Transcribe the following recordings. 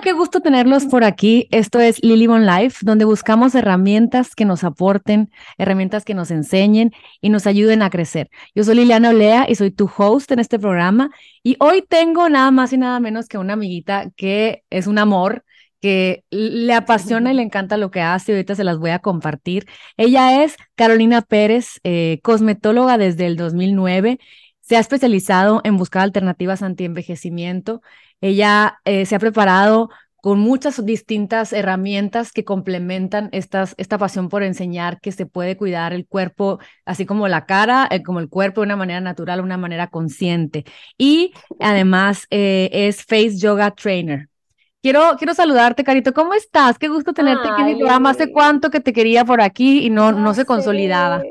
qué gusto tenerlos por aquí. Esto es Lily Bon Life, donde buscamos herramientas que nos aporten, herramientas que nos enseñen y nos ayuden a crecer. Yo soy Liliana Olea y soy tu host en este programa. Y hoy tengo nada más y nada menos que una amiguita que es un amor, que le apasiona y le encanta lo que hace. Ahorita se las voy a compartir. Ella es Carolina Pérez, eh, cosmetóloga desde el 2009. Se ha especializado en buscar alternativas anti-envejecimiento. Ella eh, se ha preparado con muchas distintas herramientas que complementan estas, esta pasión por enseñar que se puede cuidar el cuerpo, así como la cara, eh, como el cuerpo de una manera natural, una manera consciente. Y además es Face Yoga Trainer. Quiero, quiero saludarte, Carito. ¿Cómo estás? Qué gusto tenerte aquí en mi programa. Hace cuánto que te quería por aquí y no, no se consolidaba.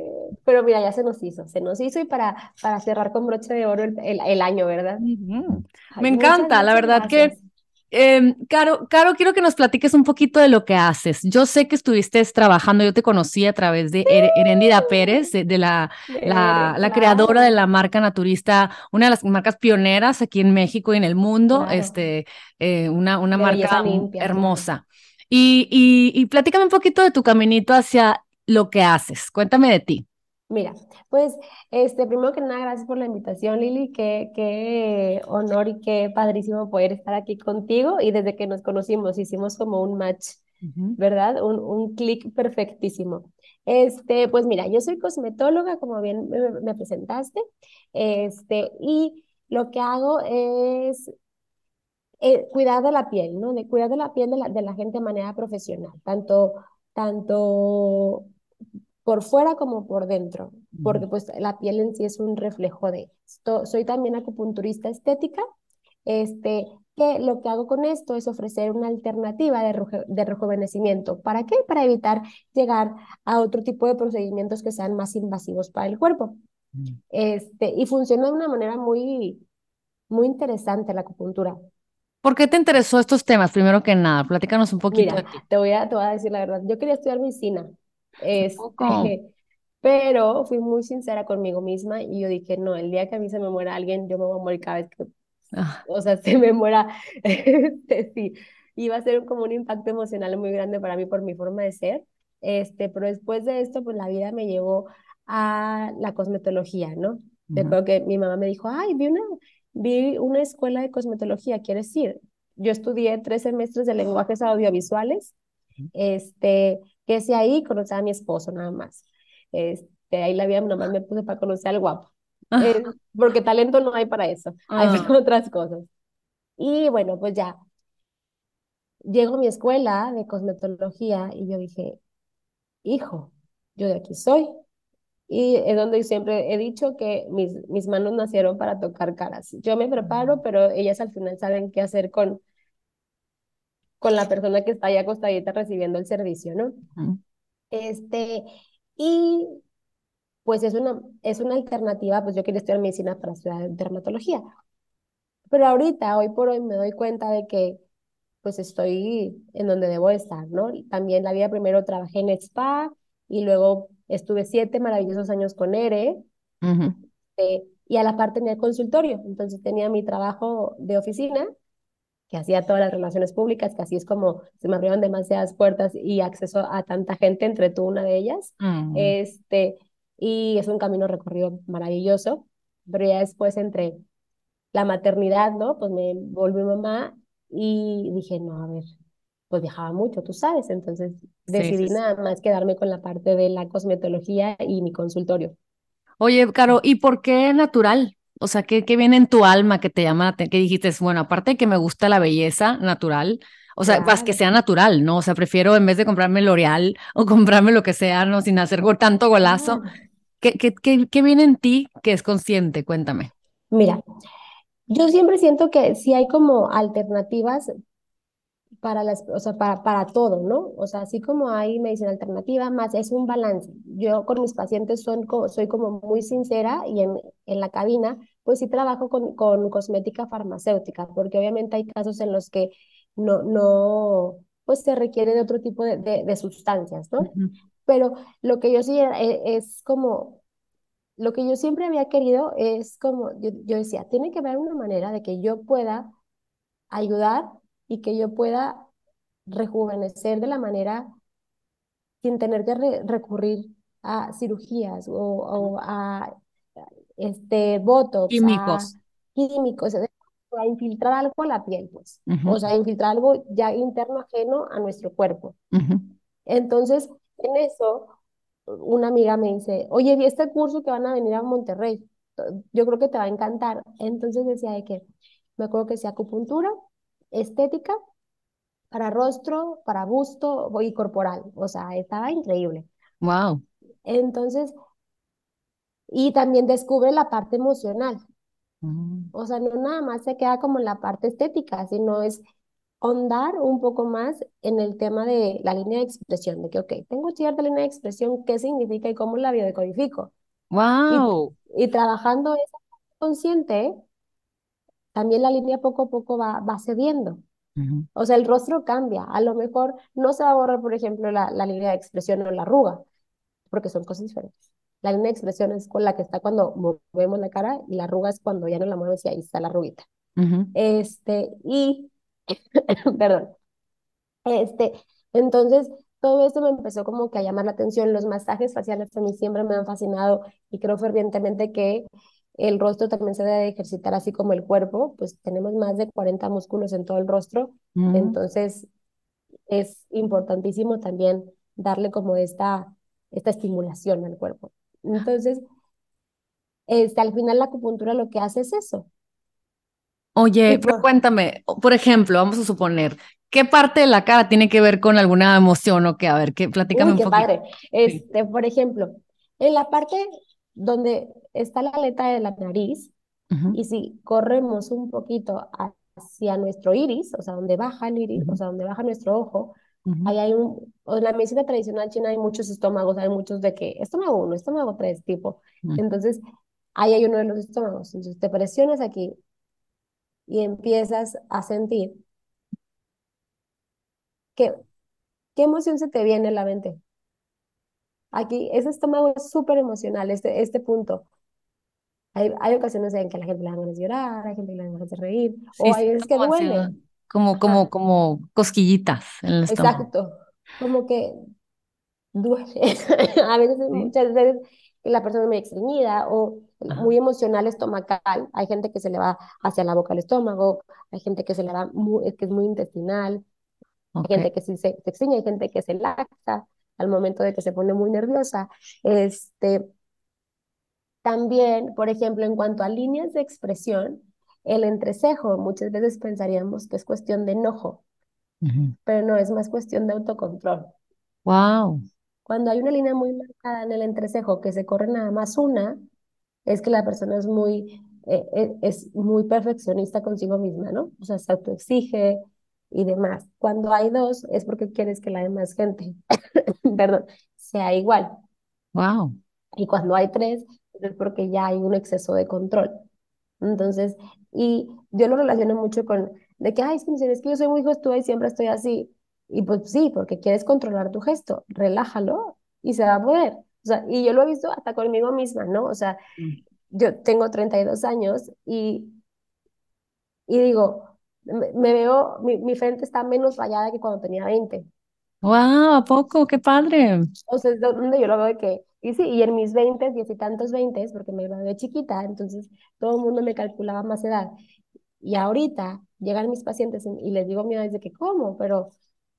Pero mira, ya se nos hizo, se nos hizo y para, para cerrar con broche de oro el, el, año, ¿verdad? Me encanta, la verdad que eh, Caro, Caro, quiero que nos platiques un poquito de lo que haces. Yo sé que estuviste trabajando, yo te conocí a través de Erendida Pérez, de, la, la, la, creadora de la marca naturista, una de las marcas pioneras aquí en México y en el mundo, este, eh, una, una marca hermosa. Y, y, y platícame un poquito de tu caminito hacia lo que haces. Cuéntame de ti. Mira, pues, este, primero que nada, gracias por la invitación, Lili. Qué, qué honor y qué padrísimo poder estar aquí contigo. Y desde que nos conocimos, hicimos como un match, ¿verdad? Un, un clic perfectísimo. Este, pues mira, yo soy cosmetóloga, como bien me, presentaste, este, y lo que hago es eh, cuidar de la piel, ¿no? De cuidar de la piel de la, de la gente de manera profesional, tanto, tanto por fuera como por dentro, porque pues la piel en sí es un reflejo de esto. Soy también acupunturista estética, este, que lo que hago con esto es ofrecer una alternativa de, de rejuvenecimiento. ¿Para qué? Para evitar llegar a otro tipo de procedimientos que sean más invasivos para el cuerpo. Este, y funciona de una manera muy, muy interesante la acupuntura. ¿Por qué te interesó estos temas? Primero que nada, platícanos un poquito. Mira, Te, voy a, te voy a decir la verdad. Yo quería estudiar medicina, este, pero fui muy sincera conmigo misma y yo dije, no, el día que a mí se me muera alguien, yo me voy a morir cada vez que, ah. o sea, se me muera, este, sí, iba a ser como un impacto emocional muy grande para mí por mi forma de ser, este, pero después de esto, pues la vida me llevó a la cosmetología, ¿no? Después que mi mamá me dijo, ay, vi una, vi una escuela de cosmetología, ¿quieres ir? Yo estudié tres semestres de lenguajes audiovisuales, este, que si ahí conocí a mi esposo nada más. Este, ahí la vida nomás me puse para conocer al guapo. Eh, porque talento no hay para eso, hay ah. otras cosas. Y bueno, pues ya, llego a mi escuela de cosmetología y yo dije, hijo, yo de aquí soy. Y es donde siempre he dicho que mis, mis manos nacieron para tocar caras. Yo me preparo, pero ellas al final saben qué hacer con, con la persona que está ahí acostadita recibiendo el servicio, ¿no? Este, y pues es una, es una alternativa, pues yo quería estudiar medicina para estudiar dermatología. Pero ahorita, hoy por hoy, me doy cuenta de que pues estoy en donde debo estar, ¿no? También la vida primero trabajé en spa y luego estuve siete maravillosos años con ERE eh, y a la par tenía el consultorio, entonces tenía mi trabajo de oficina que hacía todas las relaciones públicas, que así es como se me abrieron demasiadas puertas y acceso a tanta gente, entre tú una de ellas. Mm. Este, y es un camino recorrido maravilloso, pero ya después entre la maternidad, ¿no? Pues me volví mamá y dije, no, a ver, pues viajaba mucho, tú sabes, entonces decidí nada más quedarme con la parte de la cosmetología y mi consultorio. Oye, Caro, ¿y por qué natural? O sea, ¿qué, qué viene en tu alma que te llama, que dijiste, bueno, aparte de que me gusta la belleza natural, o sea, pues que sea natural, ¿no? O sea, prefiero en vez de comprarme L'Oreal o comprarme lo que sea, ¿no? Sin hacer tanto golazo. ¿Qué, qué, qué, qué viene en ti que es consciente? Cuéntame. Mira, yo siempre siento que si hay como alternativas para las, o sea, para, para todo, ¿no? O sea, así como hay medicina alternativa, más es un balance. Yo con mis pacientes son, soy como muy sincera y en, en la cabina, pues sí trabajo con, con cosmética farmacéutica, porque obviamente hay casos en los que no, no, pues se requiere de otro tipo de, de, sustancias, ¿no? Pero lo que yo sí e, es, como, lo que yo siempre había querido es como, yo, yo decía, tiene que haber una manera de que yo pueda ayudar y que yo pueda rejuvenecer de la manera sin tener que recurrir a cirugías o, a este, botox, químicos. A químicos, a infiltrar algo a la piel, pues. O sea, infiltrar algo ya interno ajeno a nuestro cuerpo. Entonces, en eso, una amiga me dice, oye, vi este curso que van a venir a Monterrey, yo creo que te va a encantar. Entonces decía de que, me acuerdo que sea acupuntura, estética, para rostro, para busto y corporal. O sea, estaba increíble. Wow. Entonces, y también descubre la parte emocional. O sea, no nada más se queda como en la parte estética, sino es ahondar un poco más en el tema de la línea de expresión, de que, ok, tengo cierta línea de expresión, ¿qué significa y cómo la biodecodifico? ¡Wow! Y, trabajando esa consciente, también la línea poco a poco va, va cediendo. O sea, el rostro cambia. A lo mejor no se va a borrar, por ejemplo, la, la línea de expresión o la arruga, porque son cosas diferentes. La línea de expresión es con la que está cuando movemos la cara y la arruga es cuando ya no la mueves y ahí está la arruguita. Este, y Perdón. Este, entonces, todo esto me empezó como que a llamar la atención. Los masajes faciales a mí siempre me han fascinado y creo fervientemente que el rostro también se debe ejercitar así como el cuerpo, pues tenemos más de 40 músculos en todo el rostro, entonces es importantísimo también darle como esta, esta estimulación al cuerpo. Entonces, este, al final la acupuntura lo que hace es eso, Oye, pero cuéntame, por ejemplo, vamos a suponer, ¿qué parte de la cara tiene que ver con alguna emoción o qué? A ver, ¿qué? platícame un qué padre. Este, por ejemplo, en la parte donde está la aleta de la nariz, y si corremos un poquito hacia nuestro iris, o sea, donde baja el iris, o sea, donde baja nuestro ojo, ahí hay un, en la medicina tradicional china hay muchos estómagos, hay muchos de que, estómago uno, estómago tres, tipo. Entonces, ahí hay uno de los estómagos. Entonces, te presionas aquí, y empiezas a sentir que, ¿qué emoción se te viene a la mente? Aquí, ese estómago es súper emocional, este, este punto. Hay, hay, ocasiones en que la gente le da ganas de llorar, hay gente que le da ganas de reír, o hay veces que duele. Como, como, como cosquillitas en el estómago. Exacto, como que duele. a veces, muchas veces, la persona es muy extrañida o muy emocional estomacal. Hay gente que se le va hacia la boca al estómago, hay gente que se le va muy, que es muy intestinal, hay gente que sí se, se extraña, hay gente que se laxa al momento de que se pone muy nerviosa. Este, también, por ejemplo, en cuanto a líneas de expresión, el entrecejo, muchas veces pensaríamos que es cuestión de enojo, pero no, es más cuestión de autocontrol. Wow. Cuando hay una línea muy marcada en el entrecejo que se corre nada más una, es que la persona es muy, eh, eh, es muy perfeccionista consigo misma, ¿no? O sea, se autoexige y demás. Cuando hay dos, es porque quieres que la demás gente, perdón, sea igual. Wow. Y cuando hay tres, es porque ya hay un exceso de control. Entonces, y yo lo relaciono mucho con, de que, ay, es que yo soy muy gestuda y siempre estoy así. Y pues sí, porque quieres controlar tu gesto, relájalo y se va a poder. O sea, y yo lo he visto hasta conmigo misma, ¿no? O sea, mm. yo tengo 32 años y, y digo, me, veo, mi, frente está menos rayada que cuando tenía 20. ¡Wow! ¿A poco? ¡Qué padre! O sea, es donde yo lo veo de que, y sí, y en mis 20, diez y tantos 20, porque me gradué chiquita, entonces todo el mundo me calculaba más edad. Y ahorita llegan mis pacientes y, les digo, mira, desde que, ¿cómo? Pero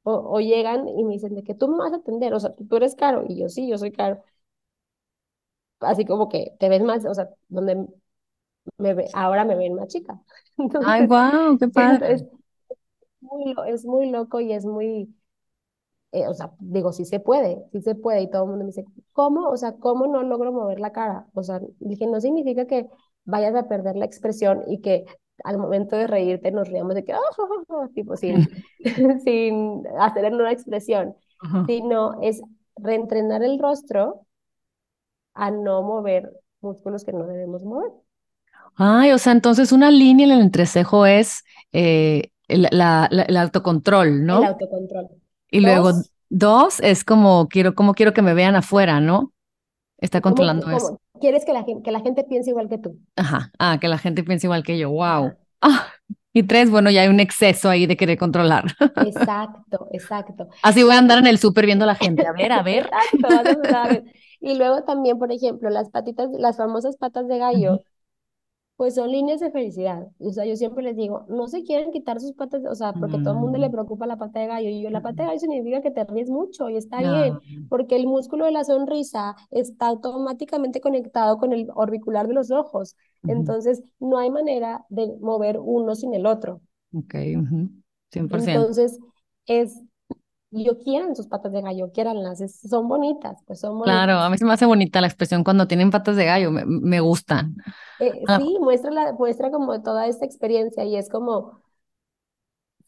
o, llegan y me dicen de que tú me vas a atender, o sea, tú eres caro, y yo sí, yo soy caro. Así como que te ves más, o sea, donde me ve, ahora me ven más chica. Ay, wow, qué padre. Es, muy, es muy loco y es muy, eh, o sea, digo, sí se puede, sí se puede, y todo el mundo me dice, ¿cómo? O sea, ¿cómo no logro mover la cara? O sea, dije, no significa que vayas a perder la expresión y que al momento de reírte nos riamos de que, oh, tipo, sin, sin hacer una expresión, sino es reentrenar el rostro a no mover músculos que no debemos mover. Ay, o sea, entonces una línea en el entrecejo es eh, el, la, el autocontrol, ¿no? El autocontrol. Y luego dos es como quiero, como quiero que me vean afuera, ¿no? Está controlando eso. Quieres que la, gente, que la gente piense igual que tú. Ajá, ah, que la gente piense igual que yo, wow. Ah, Y tres, bueno, ya hay un exceso ahí de querer controlar. Exacto, exacto. Así voy a andar en el súper viendo a la gente. A ver, a ver. Exacto, a ver. Y luego también, por ejemplo, las patitas, las famosas patas de gallo, pues son líneas de felicidad. O sea, yo siempre les digo, no se quieren quitar sus patas, o sea, porque todo el mundo le mm. preocupa la pata de gallo. Y yo, la pata de gallo significa que te ríes mucho y está bien, porque el músculo de la sonrisa está automáticamente conectado con el orbicular de los ojos. Entonces, no hay manera de mover uno sin el otro. Ok, 100%. Entonces, es yo quieran sus patas de gallo, quieranlas, son bonitas, pues son bonitas. Claro, a mí se me hace bonita la expresión cuando tienen patas de gallo, me, me gustan. Eh, ah. Sí, muestra, la, muestra como toda esta experiencia y es como,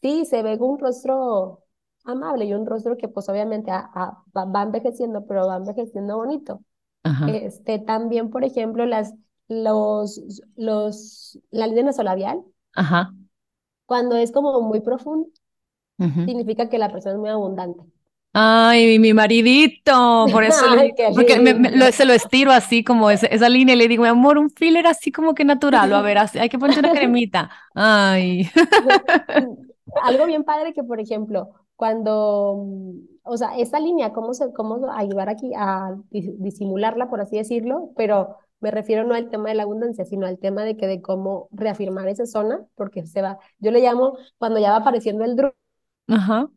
sí, se ve un rostro amable y un rostro que pues obviamente va envejeciendo, pero va envejeciendo bonito. Este, también, por ejemplo, las, los, los, la línea nasolabial, Ajá. cuando es como muy significa que la persona es muy abundante. Ay, mi maridito, por eso porque se lo estiro así como esa línea y le digo, mi amor, un filler así como que natural, o a ver, hay que poner una cremita. Ay. Algo bien padre que, por ejemplo, cuando, o sea, esta línea, cómo, se, cómo ayudar aquí a disimularla, por así decirlo, pero me refiero no al tema de la abundancia, sino al tema de que de cómo reafirmar esa zona, porque se va, yo le llamo cuando ya va apareciendo el drop Ajá.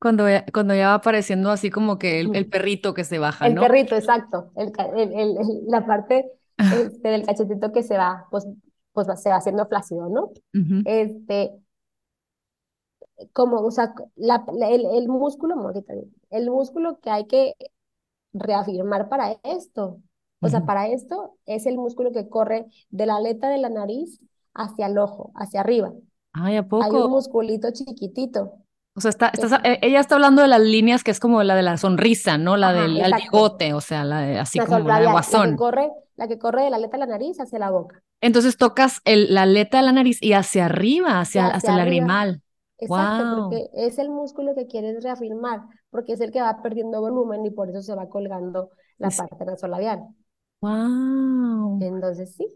Cuando ya, cuando ya va apareciendo así como que el, perrito que se baja, El ¿no? perrito, exacto. El, el, la parte este, del cachetito que se va, pues, pues se va haciendo flácido, ¿no? Este, como, o sea, la, el, el músculo, el músculo que hay que reafirmar para esto, o sea, para esto es el músculo que corre de la aleta de la nariz hacia el ojo, hacia arriba. Ay, ¿a Hay un musculito chiquitito. O sea, está, e, ella está hablando de las líneas que es como la de la sonrisa, ¿no? La del bigote, o sea, la de, así como la de guasón. La que, corre, la que corre de la aleta de la nariz hacia la boca. Entonces tocas el, la aleta de la nariz y hacia arriba, hacia, hacia, el lagrimal. Exacto, porque es el músculo que quieres reafirmar, porque es el que va perdiendo volumen y por eso se va colgando la parte nasolabial. Wow. Entonces sí,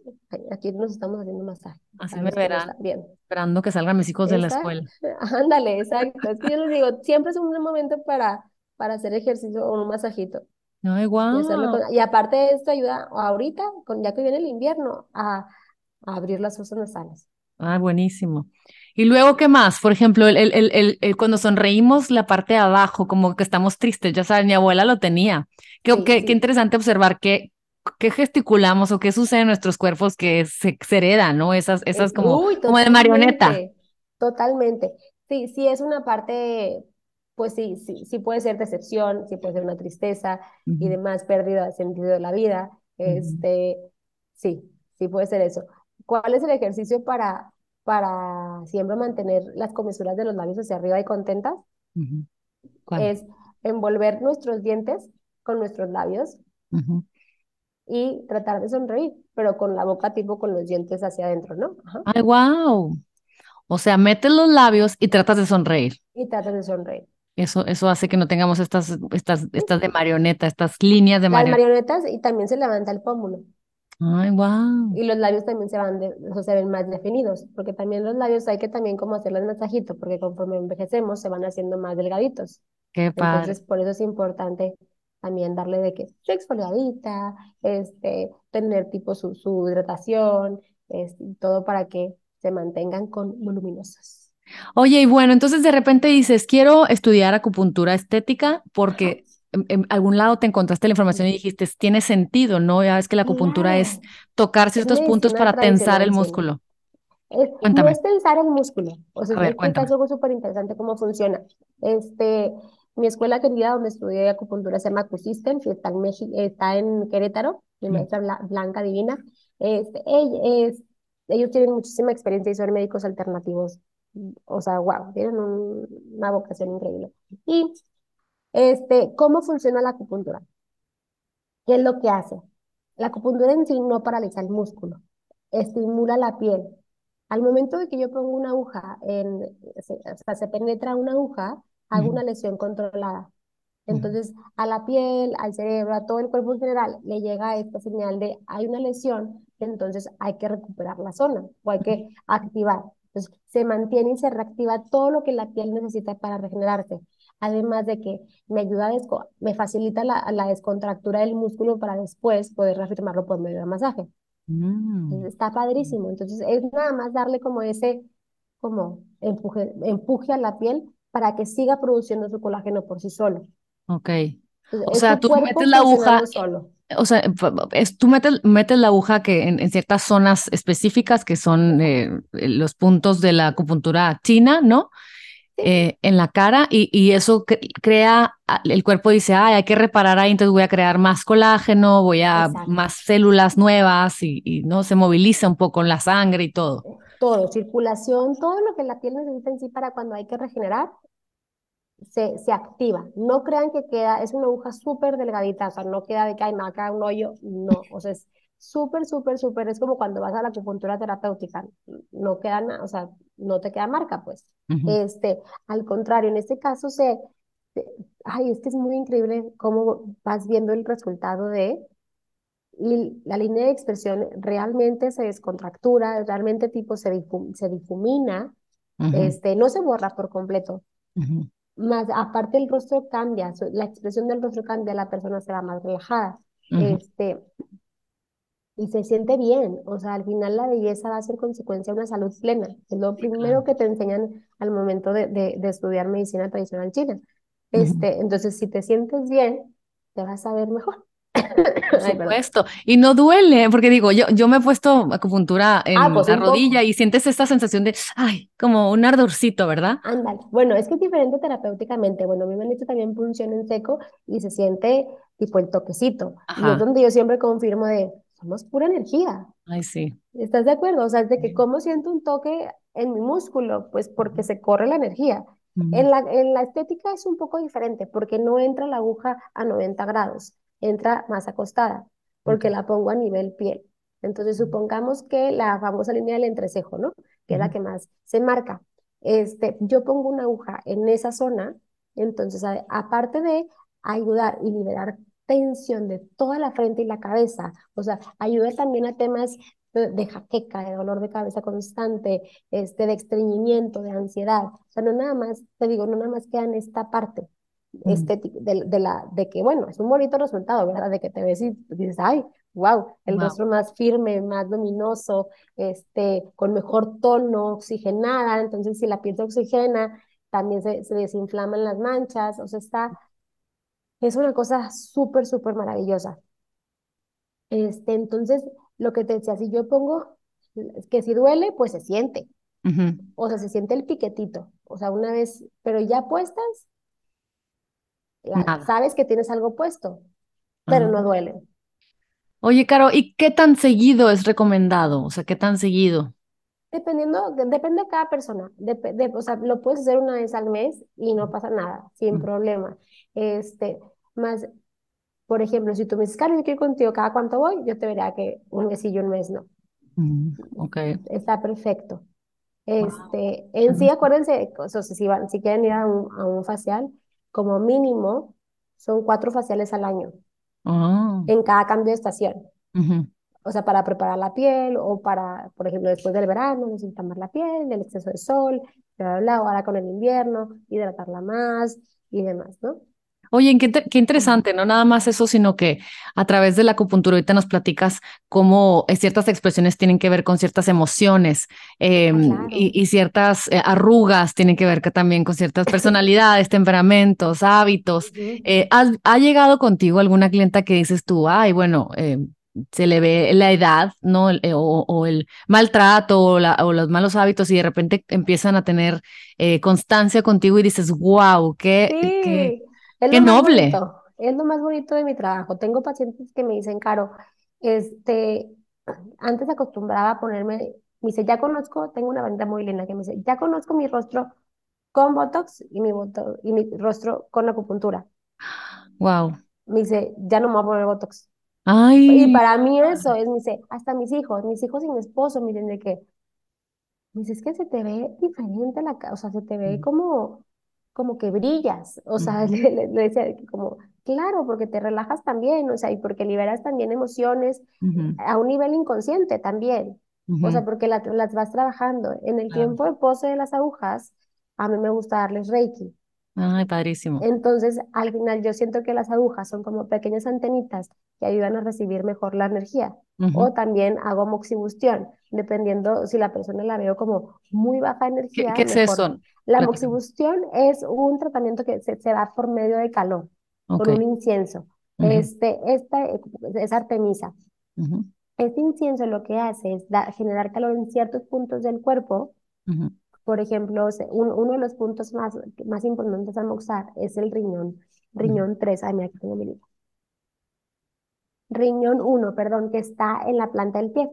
aquí nos estamos haciendo masaje. Así me verán. Bien. Esperando que salgan mis hijos de la escuela. Ándale, exacto. Es que yo les digo, siempre es un buen momento para, para hacer ejercicio o un masajito. Ay, wow. Y, aparte de esto ayuda ahorita, con, ya que viene el invierno, a, abrir las fosas nasales. Ah, buenísimo. Y luego, ¿qué más? Por ejemplo, el, el, el, cuando sonreímos, la parte de abajo, como que estamos tristes, ya sabes, mi abuela lo tenía. Qué, qué, qué interesante observar que qué gesticulamos o qué sucede en nuestros cuerpos que se, hereda, ¿no? Esas, esas como, como de marioneta. Totalmente. Sí, sí es una parte, pues sí, sí, sí puede ser decepción, sí puede ser una tristeza y demás, pérdida de sentido de la vida. Este, sí, sí puede ser eso. ¿Cuál es el ejercicio para, para siempre mantener las comisuras de los labios hacia arriba y contentas? Es envolver nuestros dientes con nuestros labios y tratar de sonreír, pero con la boca tipo con los dientes hacia adentro, ¿no? Ay, wow. O sea, metes los labios y tratas de sonreír. Y tratas de sonreír. Eso, eso hace que no tengamos estas, estas, estas de marioneta, estas líneas de marioneta. Las marionetas y también se levanta el pómulo. Ay, wow. Y los labios también se van, de, o se ven más definidos, porque también los labios hay que también como hacerles masajito, porque conforme envejecemos se van haciendo más delgaditos. Qué padre. Entonces, por eso es importante también darle de que su exfoliadita, este, tener tipo su, su hidratación, este, todo para que se mantengan con voluminosos. Oye, y bueno, entonces de repente dices, quiero estudiar acupuntura estética porque en, algún lado te encontraste la información y dijiste, tiene sentido, ¿no? Ya ves que la acupuntura es tocar ciertos puntos para tensar el músculo. cuéntame. No es tensar el músculo. O sea, es algo súper interesante cómo funciona. Este, mi escuela querida donde estudié acupuntura se llama Q-System, que está en, está en Querétaro, mi maestra Blanca Divina. Este, es, ellos tienen muchísima experiencia y son médicos alternativos. O sea, wow, tienen una vocación increíble. Y, este, ¿cómo funciona la acupuntura? ¿Qué es lo que hace? La acupuntura en sí no paraliza el músculo, estimula la piel. Al momento de que yo pongo una aguja, en, o sea, se penetra una aguja, hago una lesión controlada. Entonces, a la piel, al cerebro, a todo el cuerpo en general, le llega esta señal de hay una lesión, entonces hay que recuperar la zona o hay que activar. Entonces, se mantiene y se reactiva todo lo que la piel necesita para regenerarse. Además de que me ayuda a me facilita la, la, descontractura del músculo para después poder reafirmarlo por medio de masaje. Mm. está padrísimo. Entonces, es nada más darle como ese como empuje, empuje a la piel para que siga produciendo su colágeno por sí solo. Ok. o sea, tú metes la aguja. O sea, es, tú metes, metes la aguja que en, ciertas zonas específicas que son eh, los puntos de la acupuntura china, ¿no? Eh, en la cara y, y eso crea, el cuerpo dice, ay, hay que reparar ahí, entonces voy a crear más colágeno, voy a más células nuevas y, y, no se moviliza un poco en la sangre y todo. Todo, circulación, todo lo que la piel necesita en sí para cuando hay que regenerar, se, se activa. No crean que queda, es una aguja súper delgadita, o sea, no queda de que hay acá un hoyo, no, o sea, es súper, súper, súper, es como cuando vas a la acupuntura terapéutica, no queda nada, o sea, no te queda marca, pues. Este, al contrario, en este caso se, ay, es que es muy increíble cómo vas viendo el resultado de y la línea de expresión realmente se descontractura, realmente tipo se, se difumina, este, no se borra por completo, más aparte el rostro cambia, la expresión del rostro cambia, la persona se va más relajada. Este, y se siente bien, o sea, al final la belleza va a ser consecuencia de una salud plena. Es lo primero que te enseñan al momento de, de, estudiar medicina tradicional china. Este, Entonces, si te sientes bien, te vas a ver mejor. Por supuesto. y no duele, porque digo, yo, yo me he puesto acupuntura en ah, pues la rodilla y sientes esta sensación de, ay, como un ardorcito, ¿verdad? Ándale. Bueno, es que es diferente terapéuticamente. Bueno, a mí me han hecho también punción en seco y se siente tipo el toquecito. Y es donde yo siempre confirmo de, somos pura energía. Ay, sí. ¿Estás de acuerdo? O sea, de que cómo siento un toque en mi músculo, pues porque se corre la energía. En la, en la estética es un poco diferente porque no entra la aguja a 90 grados entra más acostada, porque la pongo a nivel piel. Entonces, supongamos que la famosa línea del entrecejo, ¿no? Que es la que más se marca. Este, yo pongo una aguja en esa zona, entonces, aparte de ayudar y liberar tensión de toda la frente y la cabeza, o sea, ayuda también a temas de, jaqueca, de dolor de cabeza constante, este, de estreñimiento, de ansiedad. O sea, no nada más, te digo, no nada más queda en esta parte, estético, de, de, la, de que, bueno, es un bonito resultado, ¿verdad? De que te ves y dices, ay, wow, el rostro más firme, más luminoso, este, con mejor tono, oxigenada, entonces si la piel se oxigena, también se, se desinflaman las manchas, o sea, está, es una cosa súper, súper maravillosa. Este, entonces, lo que te decía, si yo pongo, que si duele, pues se siente, o sea, se siente el piquetito, o sea, una vez, pero ya puestas, sabes que tienes algo puesto, pero no duele. Oye, Caro, ¿y qué tan seguido es recomendado? O sea, ¿qué tan seguido? Dependiendo, depende de cada persona. o sea, lo puedes hacer una vez al mes y no pasa nada, sin problema. Este, más, por ejemplo, si tú me dices, Caro, yo quiero ir contigo, ¿cada cuánto voy? Yo te veré que un mes y un mes no. ok. Está perfecto. Este, en sí, acuérdense, o sea, si, van, si quieren ir a un, a un facial, como mínimo son cuatro faciales al año ah. en cada cambio de estación. O sea, para preparar la piel o para, por ejemplo, después del verano, más la piel, del exceso de sol, bla, bla, bla, ahora con el invierno, hidratarla más y demás, ¿no? Oye, qué, qué, interesante, no nada más eso, sino que a través de la acupuntura ahorita nos platicas cómo eh, ciertas expresiones tienen que ver con ciertas emociones em, ah, y, ciertas eh, arrugas tienen que ver también con ciertas personalidades, temperamentos, hábitos. Eh, ¿Ha llegado contigo alguna clienta que dices tú, ay, bueno, se le ve la edad, ¿no? o, el maltrato o, o, los malos hábitos y de repente empiezan a tener constancia contigo y dices, wow, qué, qué, es Qué noble. Es lo más bonito de mi trabajo. Tengo pacientes que me dicen, Caro, este, antes acostumbraba a ponerme, me dice, ya conozco, tengo una venta muy linda que me dice, ya conozco mi rostro con Botox y mi, y mi rostro con acupuntura. Wow. Me dice, ya no me voy a poner Botox. Ay. Y para mí eso es, me dice, hasta mis hijos, mis hijos y mi esposo, miren de qué. Me dice, es que se te ve diferente la cara, o sea, se te ve como como que brillas, o sea, le, decía como, claro, porque te relajas también, o sea, y porque liberas también emociones a un nivel inconsciente también, o sea, porque las vas trabajando. En el tiempo de pose de las agujas, a mí me gusta darles reiki. Ay, padrísimo. Entonces, al final yo siento que las agujas son como pequeñas antenitas que ayudan a recibir mejor la energía. O también hago moxibustión, dependiendo si la persona la veo como muy baja energía. ¿Qué, es eso? La moxibustión es un tratamiento que se, se da por medio de calor, con un incienso. Este, esta es Artemisa. Este incienso lo que hace es generar calor en ciertos puntos del cuerpo por ejemplo, uno de los puntos más, más importantes al moxar es el riñón, riñón 3, ay, mira, aquí tengo mi libro. Riñón 1, perdón, que está en la planta del pie.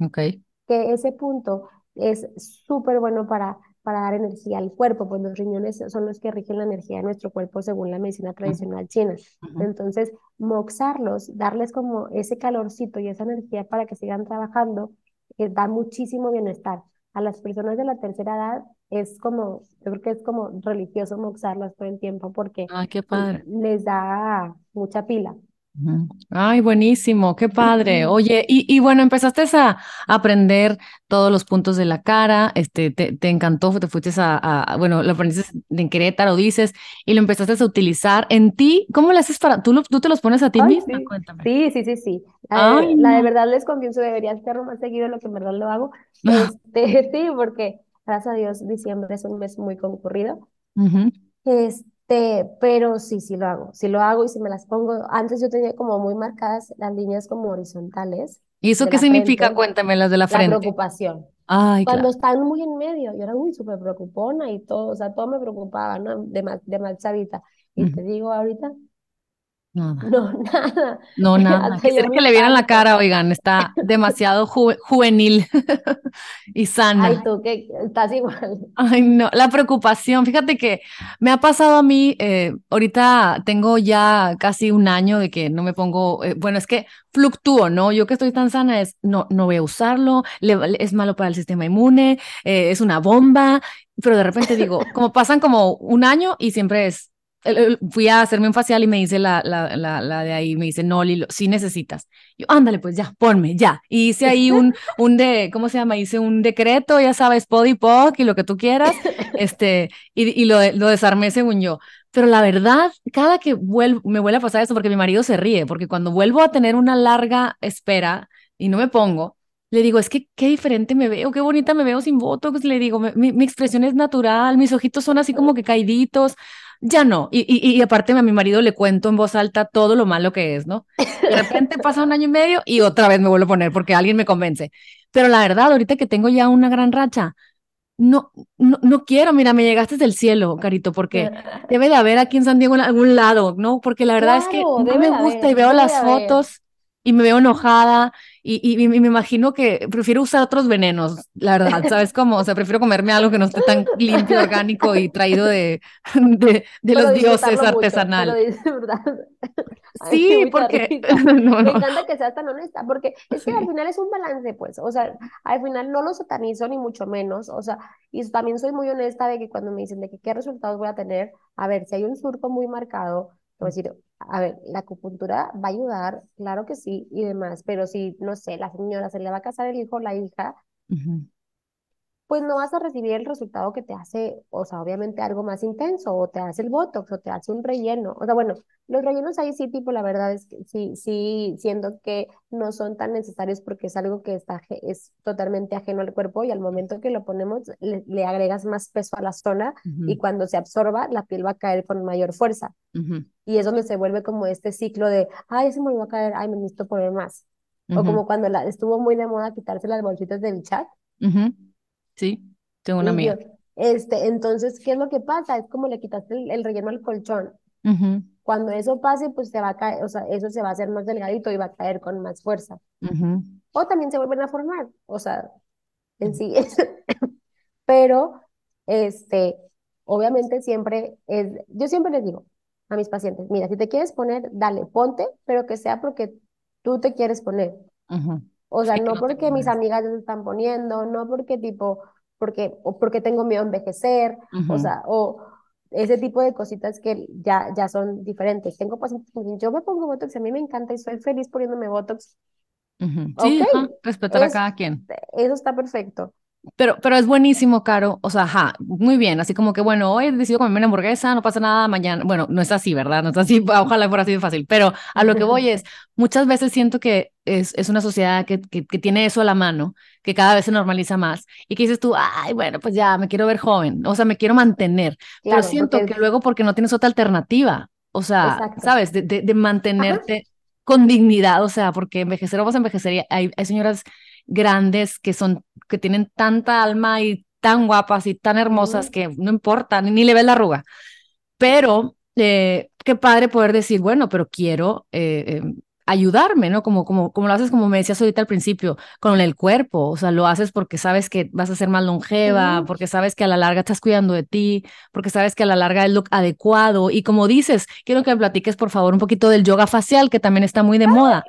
Ok. Que ese punto es súper bueno para, para dar energía al cuerpo, pues los riñones son los que rigen la energía de nuestro cuerpo según la medicina tradicional china. Entonces, moxarlos, darles como ese calorcito y esa energía para que sigan trabajando, eh, da muchísimo bienestar a las personas de la tercera edad es como, yo creo que es como religioso moxarlas todo el tiempo porque qué padre. les da mucha pila. Ay, buenísimo, qué padre. Oye, y, y bueno, empezaste a aprender todos los puntos de la cara, este, te, te encantó, te fuiste a, bueno, lo aprendiste en Querétaro, dices, y lo empezaste a utilizar en ti. ¿Cómo le haces para, tú, tú te los pones a ti misma? Sí. Cuéntame. Sí, sí, sí, sí. La, de, la de verdad les confieso, debería hacerlo más seguido lo que en verdad lo hago. Este, sí, porque gracias a Dios diciembre es un mes muy concurrido. Este este, pero sí, sí lo hago, sí lo hago y si me las pongo, antes yo tenía como muy marcadas las líneas como horizontales. ¿Y eso qué significa? Cuéntame las de la frente. La preocupación. Ay, Cuando están muy en medio, yo era muy súper preocupona y todo, o sea, todo me preocupaba, ¿no? De mal, de mal chavita. Y te digo ahorita, Nada. No, nada. No, nada. Quisiera que le vieran la cara, oigan, está demasiado juvenil y sana. Ay, tú que estás igual. Ay, no, la preocupación. Fíjate que me ha pasado a mí, eh, ahorita tengo ya casi un año de que no me pongo, eh, bueno, es que fluctúo, ¿no? Yo que estoy tan sana es, no, no voy a usarlo, es malo para el sistema inmune, eh, es una bomba, pero de repente digo, como pasan como un año y siempre es fui a hacerme un facial y me dice la, la, la, de ahí, me dice, no, Lilo, si necesitas. Yo, ándale, pues ya, ponme, ya. Y hice ahí un, un de, ¿cómo se llama? Hice un decreto, ya sabes, pod y poc y lo que tú quieras, este, y, y lo, lo desarmé según yo. Pero la verdad, cada que vuelvo, me vuelve a pasar eso, porque mi marido se ríe, porque cuando vuelvo a tener una larga espera y no me pongo, le digo, es que qué diferente me veo, qué bonita me veo sin botox. Le digo, mi, mi expresión es natural, mis ojitos son así como que caiditos ya no. Y, y, y, aparte a mi marido le cuento en voz alta todo lo malo que es, ¿no? De repente pasa un año y medio y otra vez me vuelvo a poner porque alguien me convence. Pero la verdad, ahorita que tengo ya una gran racha, no, no, no quiero, mira, me llegaste del cielo, Carito, porque debe de haber aquí en San Diego en algún lado, ¿no? Porque la verdad es que no me gusta y veo las fotos y me veo enojada y, y, me imagino que prefiero usar otros venenos, la verdad, ¿sabes cómo? O sea, prefiero comerme algo que no esté tan limpio, orgánico y traído de, de, de los dioses artesanal. Sí, porque me encanta que seas tan honesta, porque es que al final es un balance, pues, o sea, al final no lo satanizo ni mucho menos, o sea, y también soy muy honesta de que cuando me dicen de que qué resultados voy a tener, a ver, si hay un surco muy marcado, voy a decir, a ver, la acupuntura va a ayudar, claro que sí, y demás, pero si, no sé, la señora se le va a casar el hijo o la hija, pues no vas a recibir el resultado que te hace, o sea, obviamente algo más intenso, o te hace el botox, o te hace un relleno. O sea, bueno, los rellenos ahí sí, tipo, la verdad es que sí, sí, siendo que no son tan necesarios porque es algo que está, es totalmente ajeno al cuerpo y al momento que lo ponemos le, agregas más peso a la zona y cuando se absorba, la piel va a caer con mayor fuerza. Y es donde se vuelve como este ciclo de, ay, se me va a caer, ay, me necesito poner más. O como cuando la, estuvo muy de moda quitarse las bolsitas de bichat. Sí, tengo una amiga. Este, entonces, ¿qué es lo que pasa? Es como le quitaste el, relleno al colchón. Cuando eso pase, pues se va a caer, o sea, eso se va a hacer más delgadito y va a caer con más fuerza. O también se vuelven a formar, o sea, en sí. Pero, este, obviamente siempre es, yo siempre les digo a mis pacientes, mira, si te quieres poner, dale, ponte, pero que sea porque tú te quieres poner. O sea, no porque mis amigas se están poniendo, no porque tipo, porque, o porque tengo miedo a envejecer, o sea, o ese tipo de cositas que ya, ya son diferentes. Tengo pacientes que yo me pongo Botox, a mí me encanta y soy feliz poniéndome Botox. Sí, respetar a cada quien. Eso está perfecto. Pero, pero es buenísimo, Caro. O sea, ajá, muy bien. Así como que, bueno, hoy he decidido comerme una hamburguesa, no pasa nada, mañana. Bueno, no es así, ¿verdad? No es así, ojalá fuera así de fácil. Pero a lo que voy es, muchas veces siento que es, es una sociedad que, que, tiene eso a la mano, que cada vez se normaliza más. Y que dices tú, ay, bueno, pues ya me quiero ver joven, o sea, me quiero mantener. pero siento que luego, porque no tienes otra alternativa, o sea, ¿sabes? De, de, mantenerte con dignidad, o sea, porque envejecer o vas a envejecer. Hay, hay señoras grandes que son, que tienen tanta alma y tan guapas y tan hermosas que no importa, ni, le ves la arruga. Pero eh, qué padre poder decir, bueno, pero quiero eh, em, ayudarme, ¿no? Como, como, como lo haces, como me decías ahorita al principio, con el cuerpo, o sea, lo haces porque sabes que vas a ser más longeva, porque sabes que a la larga estás cuidando de ti, porque sabes que a la larga es lo adecuado. Y como dices, quiero que me platiques, por favor, un poquito del yoga facial, que también está muy de moda,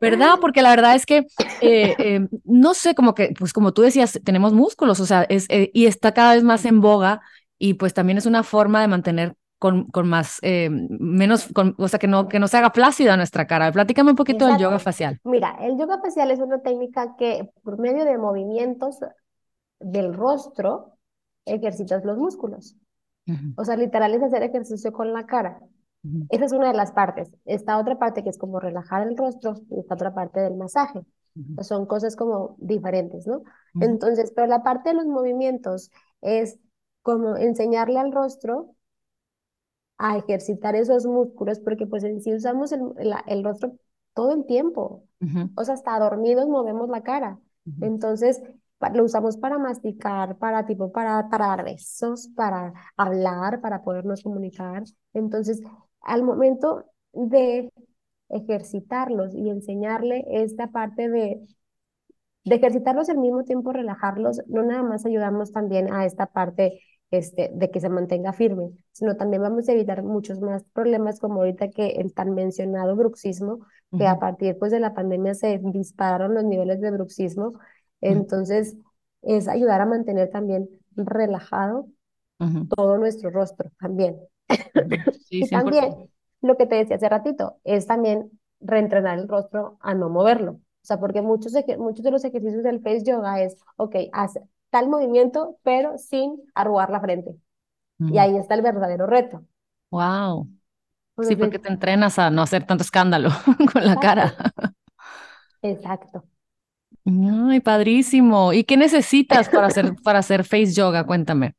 ¿verdad? Porque la verdad es que, eh, eh, no sé, como que, pues como tú decías, tenemos músculos, o sea, es, eh, y está cada vez más en boga y pues también es una forma de mantener con, con más, eh, menos, o sea, que no, que no se haga flácida nuestra cara. Platícame un poquito del yoga facial. Mira, el yoga facial es una técnica que por medio de movimientos del rostro ejercitas los músculos. O sea, literal es hacer ejercicio con la cara. Esa es una de las partes. Esta otra parte que es como relajar el rostro y esta otra parte del masaje. son cosas como diferentes, ¿no? Entonces, pero la parte de los movimientos es como enseñarle al rostro a ejercitar esos músculos, porque pues en sí usamos el, el rostro todo el tiempo. O sea, hasta dormidos movemos la cara. Entonces, lo usamos para masticar, para tipo, para, para dar besos, para hablar, para podernos comunicar. Entonces, al momento de ejercitarlos y enseñarle esta parte de, de ejercitarlos al mismo tiempo relajarlos, no nada más ayudamos también a esta parte este, de que se mantenga firme, sino también vamos a evitar muchos más problemas como ahorita que el tan mencionado bruxismo, que a partir pues, de la pandemia se dispararon los niveles de bruxismo. Entonces, es ayudar a mantener también relajado todo nuestro rostro también. y también, lo que te decía hace ratito, es también reentrenar el rostro a no moverlo. O sea, porque muchos, muchos de los ejercicios del face yoga es, ok, haz, tal movimiento, pero sin arrugar la frente. Y ahí está el verdadero reto. Wow. sí, porque te entrenas a no hacer tanto escándalo con la cara. Exacto. Ay, padrísimo. ¿Y qué necesitas para hacer, para hacer face yoga? Cuéntame.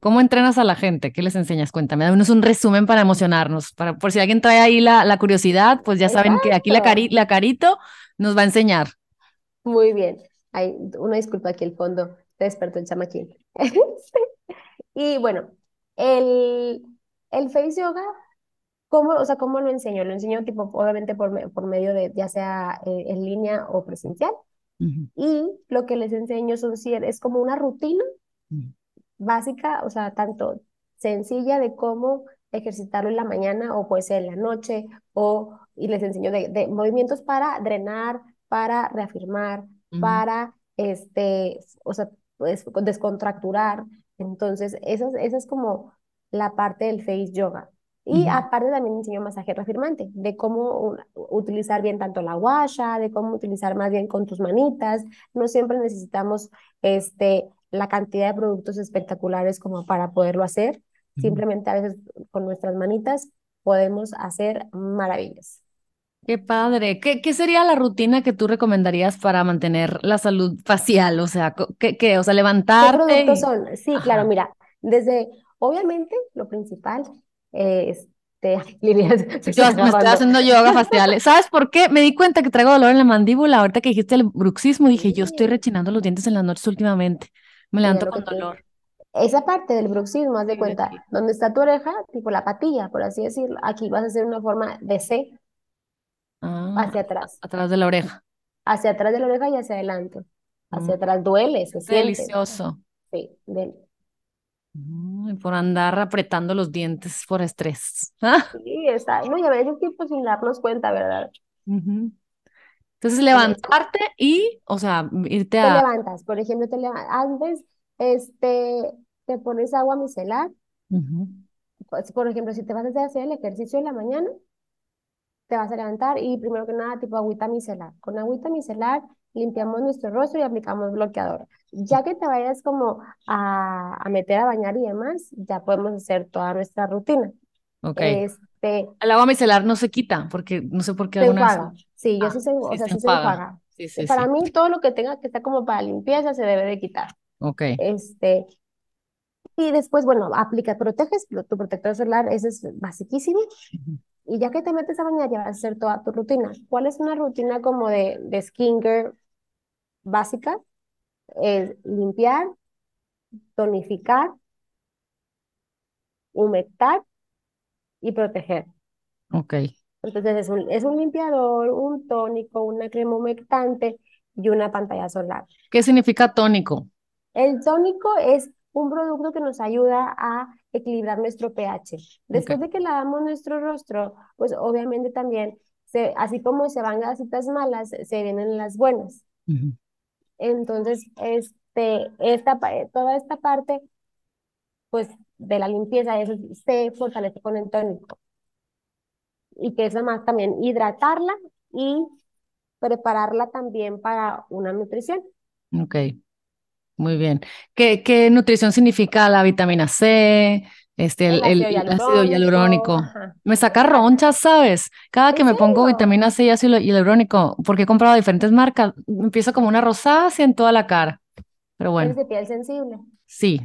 ¿Cómo entrenas a la gente? ¿Qué les enseñas? Cuéntame. Danos un resumen para emocionarnos. Para, por si alguien trae ahí la, la curiosidad, pues ya saben que aquí la, cari la Carito nos va a enseñar. Muy bien. Hay una disculpa aquí el fondo despertó el chamaquín. y bueno, el, el face yoga, ¿cómo, o sea, ¿cómo lo enseño? Lo enseño tipo, obviamente por, por medio de ya sea eh, en línea o presencial. Y lo que les enseño son, es como una rutina básica, o sea, tanto sencilla de cómo ejercitarlo en la mañana o puede ser en la noche, o, y les enseño de, de movimientos para drenar, para reafirmar, para, este, o sea, pues, descontracturar. Entonces, esa, esa es como la parte del face yoga. Y aparte también enseño masaje reafirmante, de cómo utilizar bien tanto la guasha, de cómo utilizar más bien con tus manitas. No siempre necesitamos este, la cantidad de productos espectaculares como para poderlo hacer. Simplemente a veces con nuestras manitas podemos hacer maravillas. Qué padre. ¿Qué, ¿Qué, sería la rutina que tú recomendarías para mantener la salud facial? O sea, ¿qué, qué? O sea, levantarte. ¿Qué productos son? Sí, claro, mira, desde, obviamente, lo principal es... Este, Lilian, me estoy haciendo yoga facial. ¿Sabes por qué? Me di cuenta que traigo dolor en la mandíbula. Ahorita que dijiste el bruxismo, dije, yo estoy rechinando los dientes en las noches últimamente. Me levanto con dolor. Esa parte del bruxismo, haz de cuenta, donde está tu oreja, tipo la patilla, por así decirlo, aquí vas a hacer una forma de C, Ah, hacia atrás. Atrás de la oreja. Hacia atrás de la oreja y hacia adelante. Hacia mm. atrás duele, se siente. Delicioso. Sí, del por andar apretando los dientes por estrés. Sí, está. No, y a veces tiempo sin darnos cuenta, ¿verdad? Entonces, levantarte y, o sea, irte a... Te levantas, por ejemplo, te levantas, antes, este, te pones agua micelar, pues, por ejemplo, si te vas a hacer el ejercicio en la mañana, te vas a levantar y primero que nada, tipo agüita micelar. Con agüita micelar limpiamos nuestro rostro y aplicamos bloqueador. Ya que te vayas como a, a meter a bañar y demás, ya podemos hacer toda nuestra rutina. Ok. Este, el agua micelar no se quita, porque no sé por qué. Se enjuaga. Sí, yo ah, sí se, o sea, sí se enjuaga. para mí, todo lo que tenga que estar como para limpieza se debe de quitar. Ok. Este, y después, bueno, aplica, proteges tu protector solar, ese es basiquísimo. Y ya que te metes a bañar, ya vas a hacer toda tu rutina. ¿Cuál es una rutina como de, de skincare básica? Es limpiar, tonificar, humectar y proteger. Ok. Entonces es un, es un limpiador, un tónico, una crema humectante y una pantalla solar. ¿Qué significa tónico? El tónico es un producto que nos ayuda a equilibrar nuestro pH. Después de que lavamos nuestro rostro, pues obviamente también, se, así como se van gasitas malas, se vienen las buenas. Entonces, este, esta, toda esta parte, pues, de la limpieza, eso se fortalece con el tónico. Y que es más también hidratarla y prepararla también para una nutrición. Ok. Muy bien. ¿Qué, qué nutrición significa la vitamina C? Este, el, ácido hialurónico. Me saca ronchas, ¿sabes? Cada que me pongo vitamina C y ácido hialurónico, porque he comprado diferentes marcas, empieza como una rosácea en toda la cara. Pero bueno. ¿Es de piel sensible? Sí,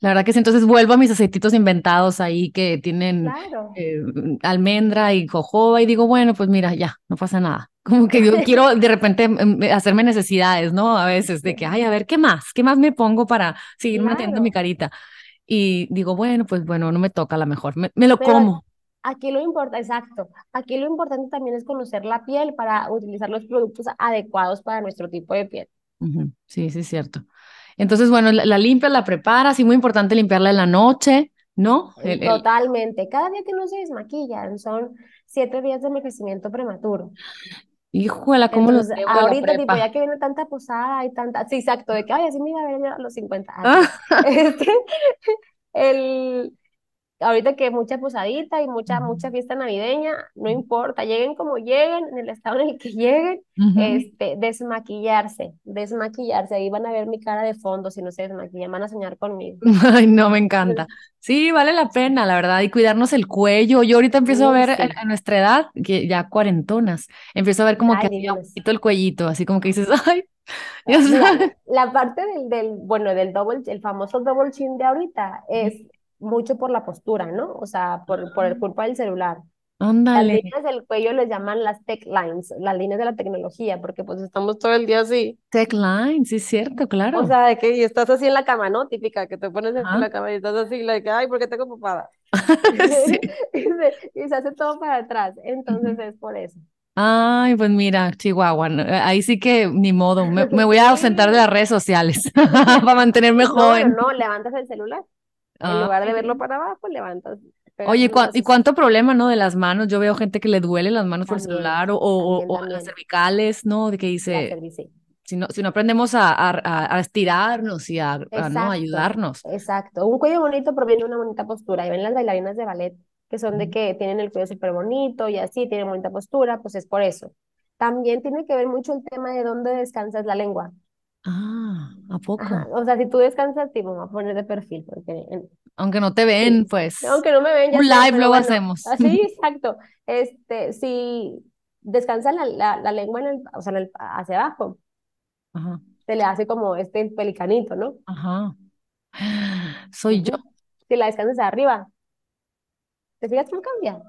la verdad que sí, entonces vuelvo a mis aceititos inventados ahí que tienen eh, almendra y jojoba y digo, bueno, pues mira, ya, no pasa nada. Como que yo quiero de repente em, em, hacerme necesidades, ¿no? A veces de que, ay, a ver, ¿qué más? ¿Qué más me pongo para seguir manteniendo mi carita? Y digo, bueno, pues bueno, no me toca a lo mejor, me, lo como. Aquí lo importante, exacto, aquí lo importante también es conocer la piel para utilizar los productos adecuados para nuestro tipo de piel. Sí, sí, es cierto. Entonces, bueno, la, limpias, la preparas y muy importante limpiarla en la noche, ¿no? Totalmente. Cada día que no se desmaquillan son siete días de envejecimiento prematuro. Híjole, ¿cómo Entonces, los Ahorita, tipo, ya que viene tanta posada y tanta. Sí, exacto, de que, ay, así me iba a ver a los 50 años. Este, el, ahorita que mucha posadita y mucha, mucha fiesta navideña, no importa, lleguen como lleguen, en el estado en el que lleguen, este, desmaquillarse, desmaquillarse, ahí van a ver mi cara de fondo si no se desmaquillan, van a soñar conmigo. Ay, no, me encanta. Sí, vale la pena, la verdad, y cuidarnos el cuello. Yo ahorita empiezo a ver a, nuestra edad, que ya cuarentonas, empiezo a ver como que un poquito el cuellito, así como que dices, ay, la, la, parte del, del, bueno, del double, el famoso double chin de ahorita es mucho por la postura, ¿no? O sea, por, por el culpa del celular. Las líneas del cuello les llaman las tech lines, las líneas de la tecnología, porque pues estamos todo el día así. Tech lines, sí es cierto, claro. O sea, de que estás así en la cama, ¿no? Típica, que te pones en la cama y estás así, like, ay, ¿por qué tengo papada? y, se, hace todo para atrás, entonces es por eso. Ay, pues mira, Chihuahua, ahí sí que ni modo, me, voy a ausentar de las redes sociales para mantenerme joven. No, no, levantas el celular. En lugar de verlo para abajo, levantas. Oye, ¿y cuánto problema, no? De las manos. Yo veo gente que le duele las manos por el celular o, o, las cervicales, ¿no? De que dice, si no, si no aprendemos a, a, a estirarnos y a, ¿no? ayudarnos. Exacto. Un cuello bonito proviene de una bonita postura. Y ven las bailarinas de ballet, que son de que tienen el cuello súper bonito y así, tienen bonita postura, pues es por eso. También tiene que ver mucho el tema de dónde descansas la lengua. Ah, ¿a poco? O sea, si tú descansas, tipo, me voy a poner de perfil, porque... Aunque no te ven, pues. Aunque no me ven, ya Un live luego hacemos. Así, exacto. Este, si descansa la, la, lengua en el, o sea, hacia abajo, Ajá. se le hace como este pelicanito, ¿no? Ajá. Soy yo. Si la descansas arriba, ¿te fijas cómo cambia?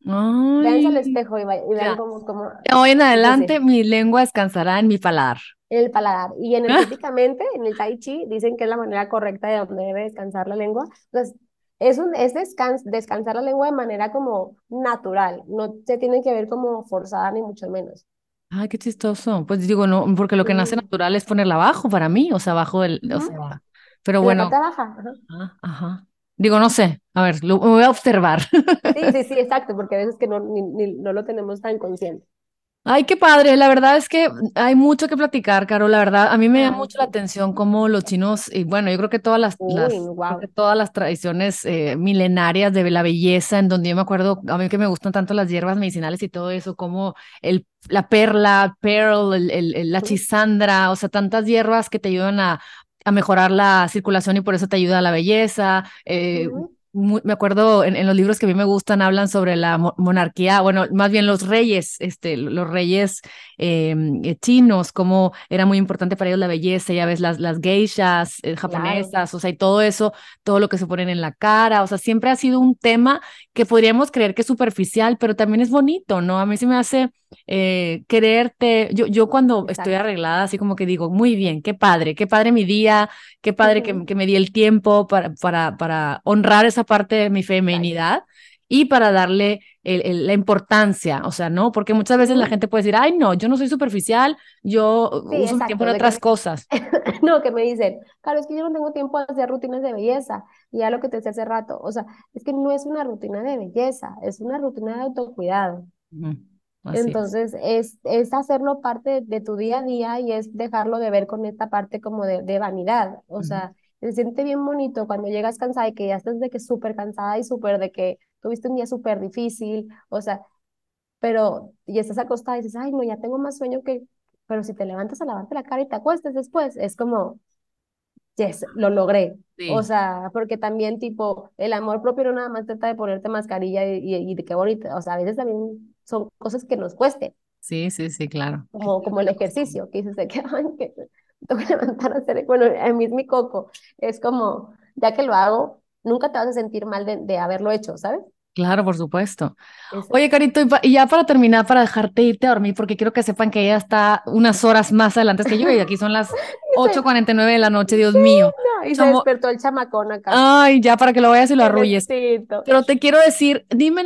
Vean al espejo y, vean cómo, cómo... hoy en adelante mi lengua descansará en mi paladar en el paladar. Y energéticamente, en el tai chi, dicen que es la manera correcta de donde debe descansar la lengua. Entonces, es, un, es descans, descansar la lengua de manera como natural, no se tiene que ver como forzada ni mucho menos. Ay, qué chistoso. Pues digo, no, porque lo que nace natural es ponerla abajo para mí, o sea, abajo del, o sea, pero bueno. Ajá. Ah, ajá. Digo, no sé, a ver, lo, voy a observar. Sí, sí, sí, exacto, porque a veces que no, ni, no lo tenemos tan consciente. Ay, qué padre. La verdad es que hay mucho que platicar, Caro. La verdad, a mí me llama mucho la atención cómo los chinos, y bueno, yo creo que todas las, las todas las tradiciones eh, milenarias de la belleza, en donde yo me acuerdo, a mí que me gustan tanto las hierbas medicinales y todo eso, como el, la perla, pearl, el, la chisandra, o sea, tantas hierbas que te ayudan a, a mejorar la circulación y por eso te ayuda a la belleza. Eh, me acuerdo en, los libros que a mí me gustan hablan sobre la monarquía, bueno, más bien los reyes, este, los reyes em, eh, chinos, cómo era muy importante para ellos la belleza, ya ves, las, las geishas eh, japonesas, o sea, y todo eso, todo lo que se ponen en la cara, o sea, siempre ha sido un tema que podríamos creer que es superficial, pero también es bonito, ¿no? A mí se me hace eh, quererte, yo, yo cuando estoy arreglada, así como que digo, muy bien, qué padre, qué padre mi día, qué padre que, que, me di el tiempo para, para, para honrar esa parte de mi feminidad y para darle la importancia, o sea, ¿no? Porque muchas veces la gente puede decir, ay, no, yo no soy superficial, yo uso mi tiempo en otras cosas. no, que me dicen, claro, es que yo no tengo tiempo de hacer rutinas de belleza, y ya lo que te decía hace rato, o sea, es que no es una rutina de belleza, es una rutina de autocuidado. Entonces, es. Es, hacerlo parte de, tu día a día y es dejarlo de ver con esta parte como de, de vanidad, o sea, se siente bien bonito cuando llegas cansada y que ya estás de que súper cansada y súper de que tuviste un día súper difícil, o sea, pero y estás acostada y dices, ay, no, ya tengo más sueño que, pero si te levantas a lavarte la cara y te acuestas después, es como, yes, lo logré. O sea, porque también tipo, el amor propio no nada más trata de ponerte mascarilla y, y, de qué bonito, o sea, a veces también son cosas que nos cueste. Sí, sí, sí, claro. Como, como el ejercicio, que dices de que, ay, que tengo que levantar a hacer, bueno, a mí es mi coco, es como, ya que lo hago, nunca te vas a sentir mal de, de haberlo hecho, ¿sabes? Claro, por supuesto. Oye, Carito, y, ya para terminar, para dejarte irte a dormir, porque quiero que sepan que ella está unas horas más adelante que yo, y aquí son las 8.49 de la noche, Dios mío. y se despertó el chamacón acá. Ay, ya para que lo vayas y lo arrulles. Pero te quiero decir, dime,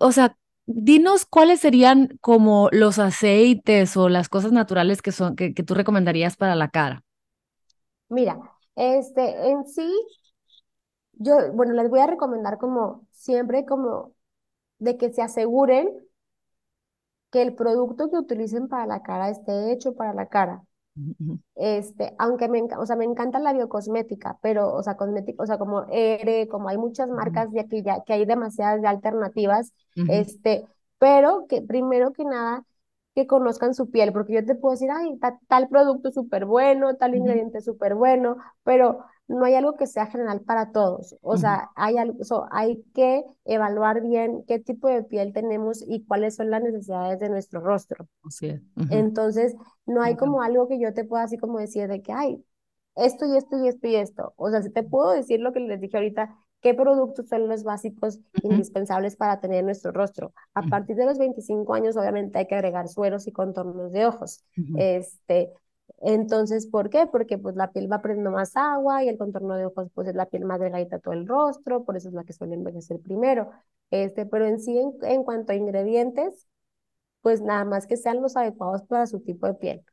o sea, dinos cuáles serían como los aceites o las cosas naturales que son que, que tú recomendarías para la cara. Mira, este, en sí, yo, bueno, les voy a recomendar como siempre, como de que se aseguren que el producto que utilicen para la cara esté hecho para la cara. Este, aunque me, o sea, me encanta la biocosmética, pero, o sea, cosmética, o sea, como ERE, como hay muchas marcas de aquí ya, que hay demasiadas alternativas, este, pero que primero que nada, que conozcan su piel, porque yo te puedo decir, ay, tal producto súper bueno, tal ingrediente súper bueno, pero no hay algo que sea general para todos. O sea, hay, algo, hay que evaluar bien qué tipo de piel tenemos y cuáles son las necesidades de nuestro rostro. Entonces, no hay como algo que yo te pueda así como decir de que, hay esto y esto y esto y esto. O sea, si te puedo decir lo que les dije ahorita, qué productos son los básicos indispensables para tener nuestro rostro. A partir de los 25 años, obviamente, hay que agregar sueros y contornos de ojos. Este, entonces, ¿por qué? Porque pues la piel va perdiendo más agua y el contorno de ojos pues es la piel más delgadita todo el rostro, por eso es la que suele envejecer primero. Este, pero en sí, en, cuanto a ingredientes, pues nada más que sean los adecuados para su tipo de piel.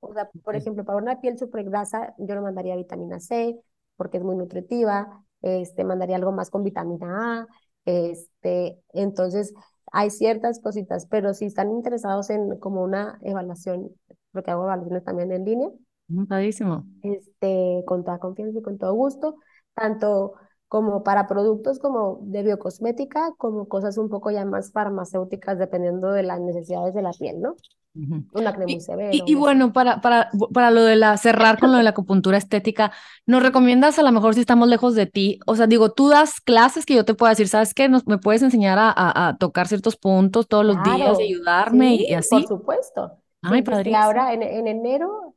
O sea, por ejemplo, para una piel súper grasa, yo le mandaría vitamina C, porque es muy nutritiva, este, mandaría algo más con vitamina A, este, entonces hay ciertas cositas, pero si están interesados en como una evaluación porque hago evaluaciones también en línea. Padrísimo. Este, con toda confianza y con todo gusto, tanto como para productos como de biocosmética, como cosas un poco ya más farmacéuticas, dependiendo de las necesidades de la piel, ¿no? Una crema y, Y, bueno, para, para, para lo de la cerrar con lo de la acupuntura estética, ¿nos recomiendas a lo mejor si estamos lejos de ti? O sea, digo, tú das clases que yo te puedo decir, ¿sabes qué? Nos, ¿Me puedes enseñar a, a, tocar ciertos puntos todos los días y ayudarme y así? Por supuesto. Ay, padre. ahora en, en, enero,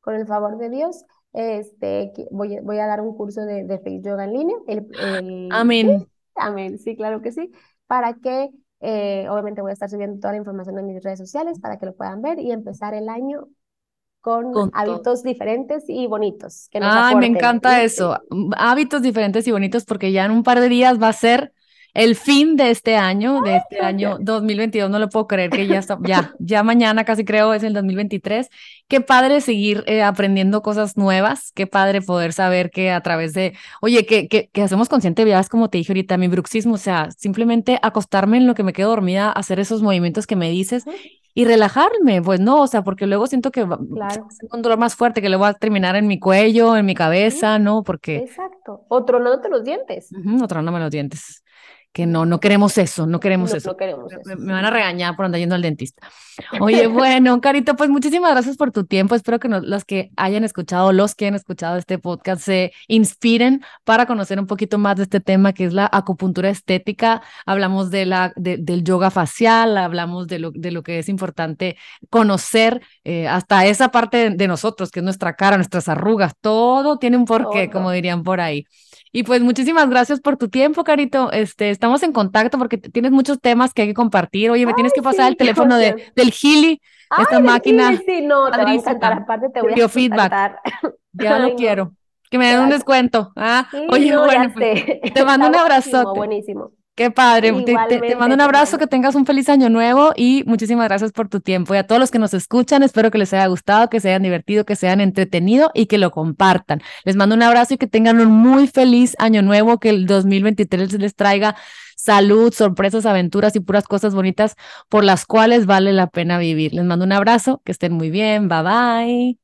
con el favor de Dios, este, voy, voy a dar un curso de, de Face Yoga en línea. El, amén. amén, sí, claro que sí. Para que, eh, obviamente voy a estar subiendo toda la información en mis redes sociales para que lo puedan ver y empezar el año con, hábitos diferentes y bonitos. Que Ay, me encanta eso. Hábitos diferentes y bonitos porque ya en un par de días va a ser el fin de este año, de este año 2022, no lo puedo creer que ya está, ya, ya mañana casi creo es el 2023. Qué padre seguir eh, aprendiendo cosas nuevas, qué padre poder saber que a través de, oye, que, que, que hacemos consciente, ya es como te dije ahorita, mi bruxismo, o sea, simplemente acostarme en lo que me quedo dormida, hacer esos movimientos que me dices y relajarme, pues no, o sea, porque luego siento que claro. un dolor más fuerte que lo voy a terminar en mi cuello, en mi cabeza, ¿no? Porque... Exacto. O tronándote los dientes. Uh -huh, o los dientes que no, no queremos eso, no queremos eso. No queremos eso. Me, van a regañar por andar yendo al dentista. Oye, bueno, Carito, pues muchísimas gracias por tu tiempo. Espero que los que hayan escuchado, los que han escuchado este podcast, se inspiren para conocer un poquito más de este tema que es la acupuntura estética. Hablamos de la, de, del yoga facial, hablamos de lo, de lo que es importante conocer eh, hasta esa parte de, de, nosotros, que es nuestra cara, nuestras arrugas, todo tiene un porqué, todo. como dirían por ahí. Y pues muchísimas gracias por tu tiempo, Carito. Este, estamos en contacto porque tienes muchos temas que hay que compartir. Oye, me Ay, tienes que pasar sí, el teléfono de, del Gili, esta máquina. Sí, sí, no, te va a encantar. Aparte te voy a feedback. Ya lo quiero. Que me den un descuento. Ah, sí, oye, no, bueno, pues, te mando un abrazote. Buenísimo. Qué padre. Te, te, te, mando un abrazo, que tengas un feliz año nuevo y muchísimas gracias por tu tiempo. Y a todos los que nos escuchan, espero que les haya gustado, que se hayan divertido, que se hayan entretenido y que lo compartan. Les mando un abrazo y que tengan un muy feliz año nuevo, que el 2023 les traiga salud, sorpresas, aventuras y puras cosas bonitas por las cuales vale la pena vivir. Les mando un abrazo, que estén muy bien. Bye bye.